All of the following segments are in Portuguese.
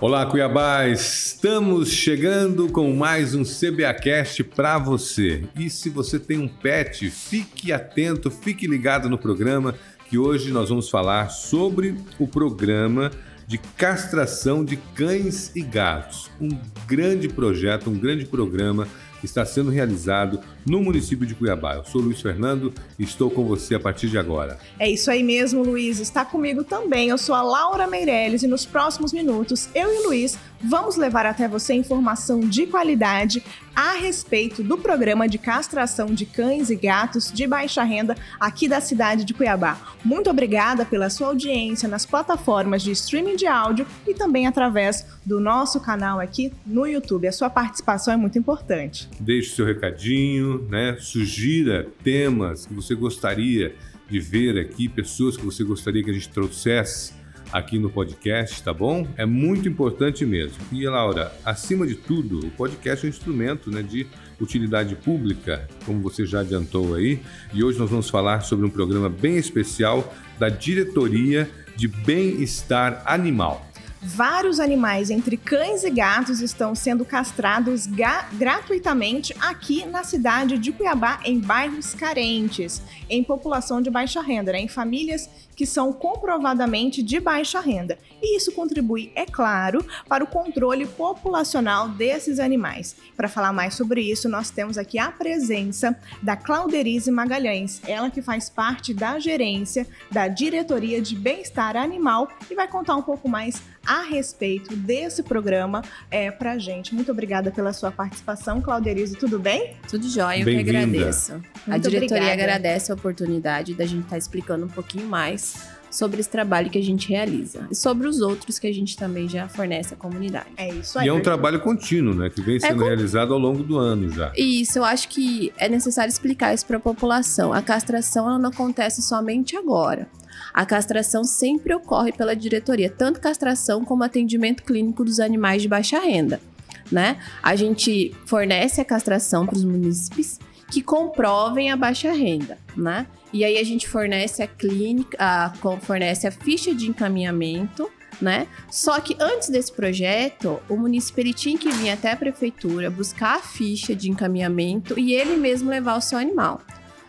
Olá, Cuiabá! Estamos chegando com mais um CBAcast para você. E se você tem um pet, fique atento, fique ligado no programa, que hoje nós vamos falar sobre o programa de castração de cães e gatos. Um grande projeto, um grande programa está sendo realizado no município de Cuiabá. Eu sou Luiz Fernando e estou com você a partir de agora. É isso aí mesmo, Luiz. Está comigo também. Eu sou a Laura Meirelles e nos próximos minutos, eu e o Luiz vamos levar até você informação de qualidade a respeito do programa de castração de cães e gatos de baixa renda aqui da cidade de Cuiabá. Muito obrigada pela sua audiência nas plataformas de streaming de áudio e também através do nosso canal aqui no YouTube. A sua participação é muito importante. Deixe seu recadinho, né? Sugira temas que você gostaria de ver aqui, pessoas que você gostaria que a gente trouxesse aqui no podcast, tá bom? É muito importante mesmo. E Laura, acima de tudo, o podcast é um instrumento né, de utilidade pública, como você já adiantou aí, e hoje nós vamos falar sobre um programa bem especial da Diretoria de Bem-Estar Animal. Vários animais, entre cães e gatos, estão sendo castrados gratuitamente aqui na cidade de Cuiabá, em bairros carentes, em população de baixa renda, né? em famílias que são comprovadamente de baixa renda. E isso contribui, é claro, para o controle populacional desses animais. Para falar mais sobre isso, nós temos aqui a presença da Clauderize Magalhães, ela que faz parte da gerência da Diretoria de Bem-Estar Animal e vai contar um pouco mais a respeito desse programa é, para gente. Muito obrigada pela sua participação, Clauderize. Tudo bem? Tudo jóia, eu que agradeço. Muito a diretoria obrigada. agradece a oportunidade da gente estar tá explicando um pouquinho mais sobre esse trabalho que a gente realiza e sobre os outros que a gente também já fornece à comunidade. É isso aí. E é um trabalho contínuo, né, que vem é sendo é com... realizado ao longo do ano já. Isso, eu acho que é necessário explicar isso para a população. A castração ela não acontece somente agora. A castração sempre ocorre pela diretoria, tanto castração como atendimento clínico dos animais de baixa renda. Né? A gente fornece a castração para os munícipes que comprovem a baixa renda, né? E aí a gente fornece a clínica, a, fornece a ficha de encaminhamento, né? Só que antes desse projeto, o município ele tinha que vir até a prefeitura buscar a ficha de encaminhamento e ele mesmo levar o seu animal.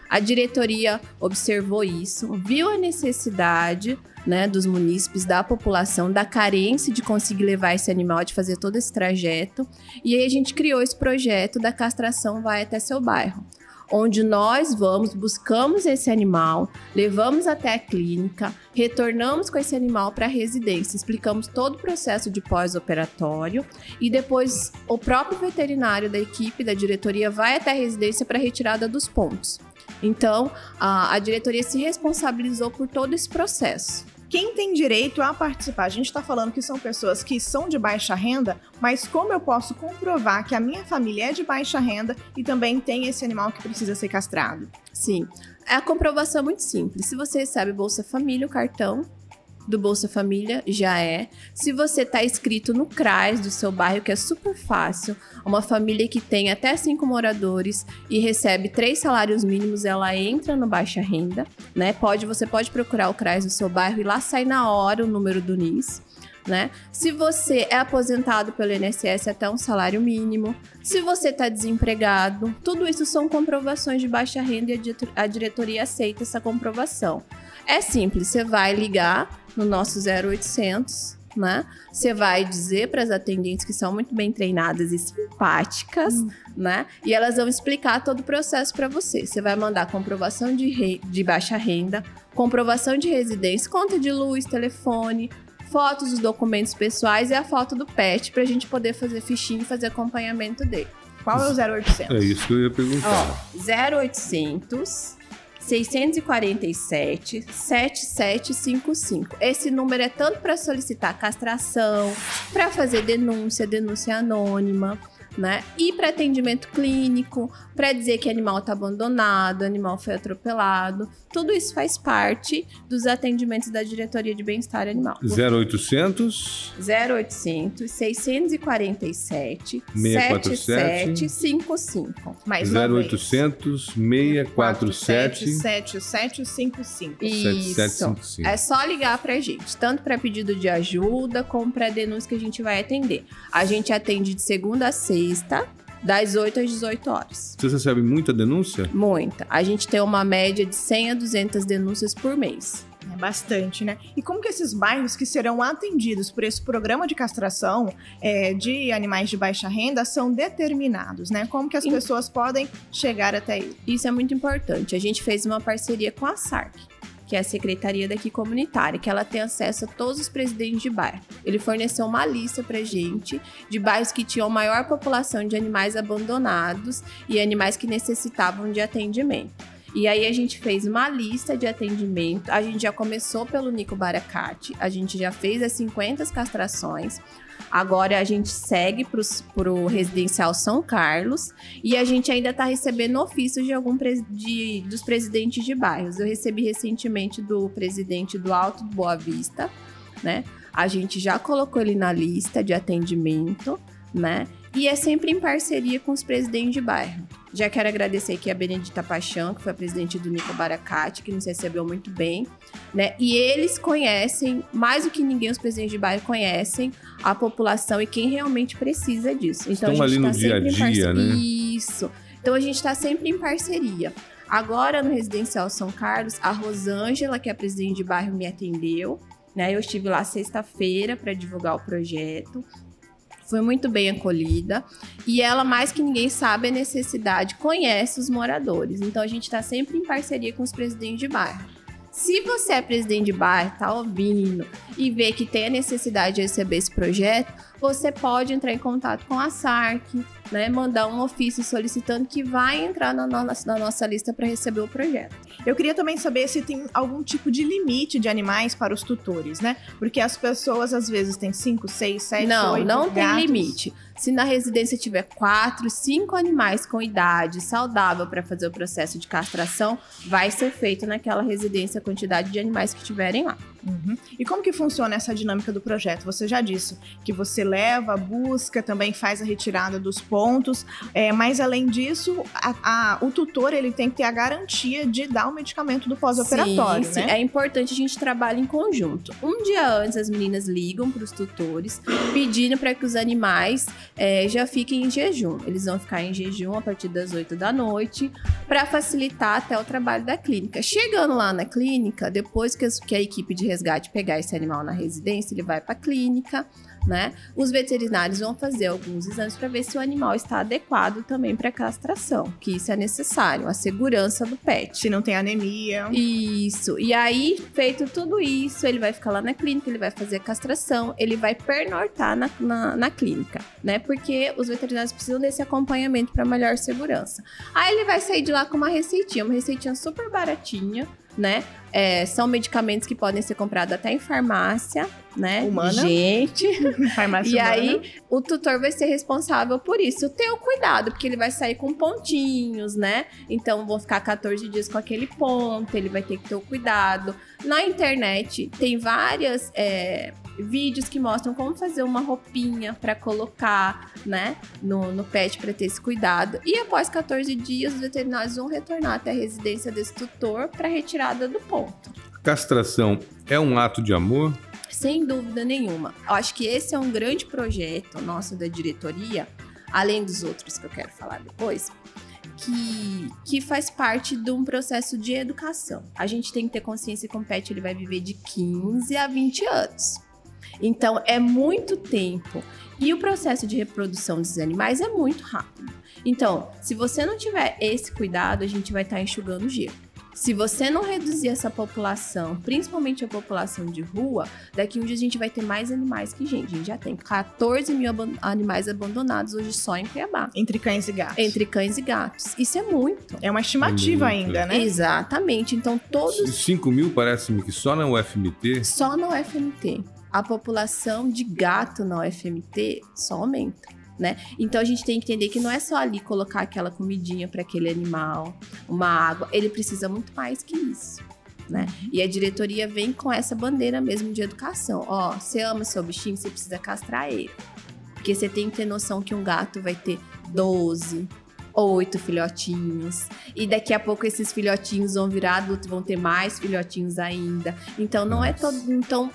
A diretoria observou isso, viu a necessidade né, dos munícipes, da população, da carência de conseguir levar esse animal, de fazer todo esse trajeto. E aí a gente criou esse projeto da castração vai até seu bairro onde nós vamos, buscamos esse animal, levamos até a clínica, retornamos com esse animal para a residência, explicamos todo o processo de pós-operatório e depois o próprio veterinário da equipe da diretoria vai até a residência para retirada dos pontos. Então, a, a diretoria se responsabilizou por todo esse processo quem tem direito a participar? A gente está falando que são pessoas que são de baixa renda, mas como eu posso comprovar que a minha família é de baixa renda e também tem esse animal que precisa ser castrado? Sim, a comprovação é muito simples. Se você recebe Bolsa Família, o cartão do Bolsa Família já é. Se você está inscrito no CRAS do seu bairro, que é super fácil, uma família que tem até cinco moradores e recebe três salários mínimos, ela entra no baixa renda, né? Pode, você pode procurar o CRAS do seu bairro e lá sai na hora o número do NIS. Né? Se você é aposentado pelo INSS até um salário mínimo, se você está desempregado, tudo isso são comprovações de baixa renda e a diretoria aceita essa comprovação. É simples, você vai ligar no nosso 0800, né? Você vai dizer para as atendentes que são muito bem treinadas e simpáticas, hum. né? E elas vão explicar todo o processo para você. Você vai mandar comprovação de, re... de baixa renda, comprovação de residência, conta de luz, telefone, fotos dos documentos pessoais e a foto do pet para a gente poder fazer fichinha e fazer acompanhamento dele. Qual é o 0800? É isso que eu ia perguntar. Ó, 0800 647 7755. Esse número é tanto para solicitar castração, para fazer denúncia, denúncia anônima, né? E para atendimento clínico, para dizer que animal está abandonado, animal foi atropelado, tudo isso faz parte dos atendimentos da diretoria de bem-estar animal. 0800 0800 647 647 7755. Mais uma vez. 0800 647 7755. Isso. 7755. É só ligar pra gente, tanto para pedido de ajuda como para denúncia que a gente vai atender. A gente atende de segunda a sexta, das 8 às 18 horas. Vocês recebem muita denúncia? Muita. A gente tem uma média de 100 a 200 denúncias por mês. É bastante, né? E como que esses bairros que serão atendidos por esse programa de castração é, de animais de baixa renda são determinados, né? Como que as pessoas podem chegar até ele? Isso é muito importante. A gente fez uma parceria com a SARC, que é a Secretaria daqui Comunitária, que ela tem acesso a todos os presidentes de bairro. Ele forneceu uma lista pra gente de bairros que tinham maior população de animais abandonados e animais que necessitavam de atendimento. E aí a gente fez uma lista de atendimento. A gente já começou pelo Nico Baracate, a gente já fez as 50 castrações. Agora a gente segue para o residencial São Carlos e a gente ainda está recebendo ofícios de algum de, dos presidentes de bairros. Eu recebi recentemente do presidente do Alto do Boa Vista, né? A gente já colocou ele na lista de atendimento, né? E é sempre em parceria com os presidentes de bairro. Já quero agradecer aqui a Benedita Paixão, que foi a presidente do Nico Baracate, que nos recebeu muito bem, né? E eles conhecem, mais do que ninguém, os presidentes de bairro conhecem a população e quem realmente precisa disso. Então Estão a gente ali no tá dia a sempre em dia, parceria. né? Isso. Então a gente está sempre em parceria. Agora no Residencial São Carlos, a Rosângela, que é a presidente de bairro, me atendeu. Né? Eu estive lá sexta-feira para divulgar o projeto. Foi muito bem acolhida. E ela, mais que ninguém, sabe a necessidade, conhece os moradores. Então a gente está sempre em parceria com os presidentes de bairro. Se você é presidente de bairro, tá ouvindo e vê que tem a necessidade de receber esse projeto, você pode entrar em contato com a SARC, né? Mandar um ofício solicitando que vai entrar na, nossa- na nossa lista para receber o projeto. Eu queria também saber se tem algum tipo de limite de animais para os tutores, né? Porque as pessoas às vezes têm 5, 6, 7, não, 8 não tem gatos. limite. Se na residência tiver quatro, cinco animais com idade saudável para fazer o processo de castração, vai ser feito naquela residência a quantidade de animais que tiverem lá. Uhum. E como que funciona essa dinâmica do projeto? Você já disse que você leva, busca, também faz a retirada dos pontos, é, mas além disso, a- a- o tutor ele tem que ter a garantia de dar o medicamento do pós-operatório, Sim, sim. né? É importante a gente trabalhar em conjunto. Um dia antes, as meninas ligam para os tutores pedindo para que os animais é, já fiquem em jejum. Eles vão ficar em jejum a partir das 8 da noite para facilitar até o trabalho da clínica. Chegando lá na clínica, depois que, as- que a equipe de resgate pegar esse animal na residência, ele vai para a clínica. Né? Os veterinários vão fazer alguns exames para ver se o animal está adequado também para castração, que isso é necessário, a segurança do pet. Se não tem anemia. Isso. E aí, feito tudo isso, ele vai ficar lá na clínica, ele vai fazer a castração, ele vai pernortar na, na, na clínica, né? Porque os veterinários precisam desse acompanhamento para melhor segurança. Aí ele vai sair de lá com uma receitinha, uma receitinha super baratinha, né? É, são medicamentos que podem ser comprados até em farmácia, né? Humana. Gente. farmácia E humana. aí, o tutor vai ser responsável por isso. O cuidado, porque ele vai sair com pontinhos, né? Então, vão ficar 14 dias com aquele ponto, ele vai ter que ter o cuidado. Na internet, tem várias é, vídeos que mostram como fazer uma roupinha para colocar, né? No, no pet para ter esse cuidado. E após 14 dias, os veterinários vão retornar até a residência desse tutor para retirada do ponto. Castração é um ato de amor? Sem dúvida nenhuma. Eu acho que esse é um grande projeto nosso da diretoria, além dos outros que eu quero falar depois, que, que faz parte de um processo de educação. A gente tem que ter consciência que o pet ele vai viver de 15 a 20 anos. Então, é muito tempo. E o processo de reprodução desses animais é muito rápido. Então, se você não tiver esse cuidado, a gente vai estar enxugando gelo. Se você não reduzir essa população, principalmente a população de rua, daqui um dia a gente vai ter mais animais que gente. A gente já tem 14 mil aban- animais abandonados hoje só em Cuiabá. Entre cães e gatos. Entre cães e gatos. Isso é muito. É uma estimativa muito. ainda, né? Exatamente. Então, todos 5 mil parece-me que só na UFMT. só na UFMT. A população de gato na UFMT só aumenta. Né? Então a gente tem que entender que não é só ali colocar aquela comidinha para aquele animal, uma água, ele precisa muito mais que isso. Né? E a diretoria vem com essa bandeira mesmo de educação. Ó, você ama seu bichinho, você precisa castrar ele. Porque você tem que ter noção que um gato vai ter 12, oito filhotinhos. E daqui a pouco esses filhotinhos vão virar adultos, vão ter mais filhotinhos ainda. Então não é todo. Então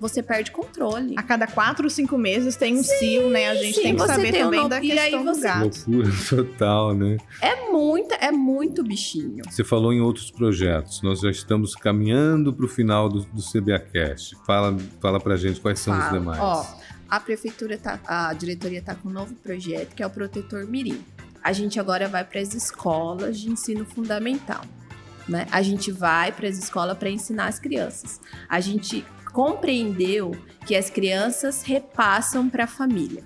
você perde controle. A cada quatro ou cinco meses tem um sim, cio, né? A gente sim, tem que saber tem também um da questão você... do gato. Loucura total, né? É muita, é muito bichinho. Você falou em outros projetos. Nós já estamos caminhando para o final do, do CBAcast. Fala, fala pra gente quais são Fala. os demais. Ó, a prefeitura tá, a diretoria tá com um novo projeto que é o Protetor Mirim. A gente agora vai para as escolas de ensino fundamental. Né? A gente vai para as escolas para ensinar as crianças. A gente compreendeu que as crianças repassam para a família.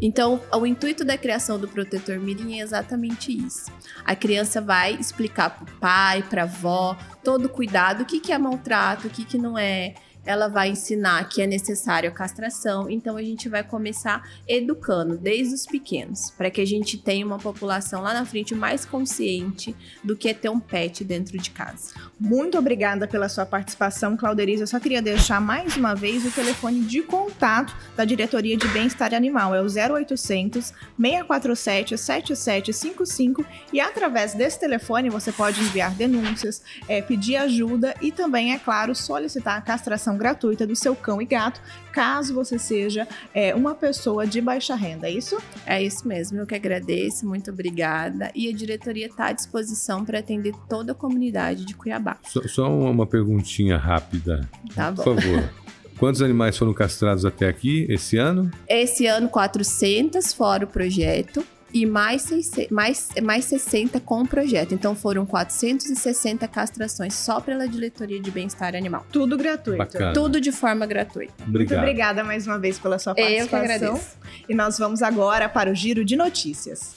Então, o intuito da criação do protetor mirim é exatamente isso. A criança vai explicar para o pai, para a avó, todo o cuidado, o que, que é maltrato, o que, que não é, ela vai ensinar que é necessário a castração, então a gente vai começar educando desde os pequenos, para que a gente tenha uma população lá na frente mais consciente do que é ter um pet dentro de casa. Muito obrigada pela sua participação, Clauderiza. Eu só queria deixar mais uma vez o telefone de contato da Diretoria de Bem-Estar Animal, é o 0800 647 7755 e através desse telefone você pode enviar denúncias, é, pedir ajuda e também, é claro, solicitar a castração gratuita do seu cão e gato, caso você seja é, uma pessoa de baixa renda, é isso? É isso mesmo, eu que agradeço, muito obrigada. E a diretoria está à disposição para atender toda a comunidade de Cuiabá. Só, só uma perguntinha rápida, tá bom. por favor. Quantos animais foram castrados até aqui esse ano? Esse ano, 400 fora o projeto e mais, 600, mais, mais 60 com o projeto. Então foram 460 castrações só pela diretoria de bem-estar animal. Tudo gratuito. Bacana. Tudo de forma gratuita. Obrigado. Muito obrigada mais uma vez pela sua participação. Eu que agradeço. E nós vamos agora para o giro de notícias.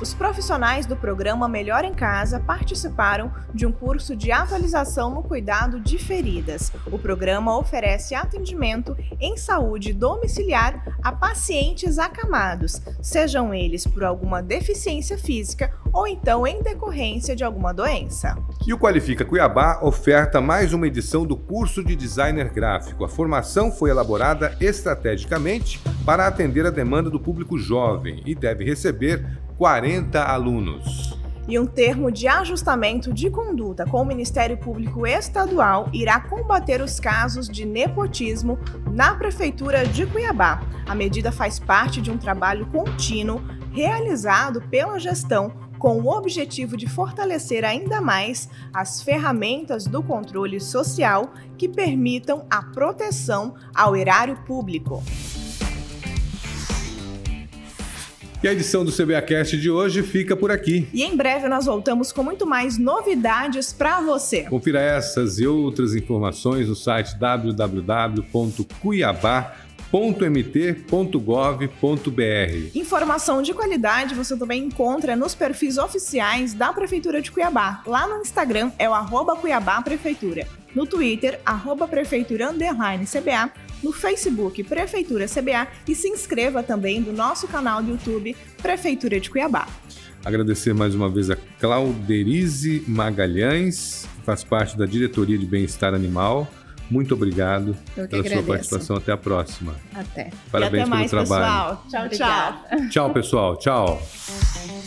Os profissionais do programa Melhor em Casa participaram de um curso de atualização no cuidado de feridas. O programa oferece atendimento em saúde domiciliar a pacientes acamados, sejam eles por alguma deficiência física ou então em decorrência de alguma doença. E o Qualifica Cuiabá oferta mais uma edição do curso de designer gráfico. A formação foi elaborada estrategicamente para atender a demanda do público jovem e deve receber 40 alunos. E um termo de ajustamento de conduta com o Ministério Público Estadual irá combater os casos de nepotismo na Prefeitura de Cuiabá. A medida faz parte de um trabalho contínuo realizado pela gestão com o objetivo de fortalecer ainda mais as ferramentas do controle social que permitam a proteção ao erário público. E a edição do CBAcast de hoje fica por aqui. E em breve nós voltamos com muito mais novidades para você. Confira essas e outras informações no site www.cuiabá.mt.gov.br. Informação de qualidade você também encontra nos perfis oficiais da Prefeitura de Cuiabá. Lá no Instagram é o arroba Cuiabá Prefeitura. No Twitter, arroba Prefeitura Underline CBA no Facebook Prefeitura CBA e se inscreva também no nosso canal do YouTube Prefeitura de Cuiabá. Agradecer mais uma vez a Clauderize Magalhães, que faz parte da Diretoria de Bem-Estar Animal. Muito obrigado pela agradeço. sua participação. Até a próxima. Até. Parabéns e até mais, pelo trabalho. Pessoal. Tchau, tchau. Tchau, pessoal. Tchau.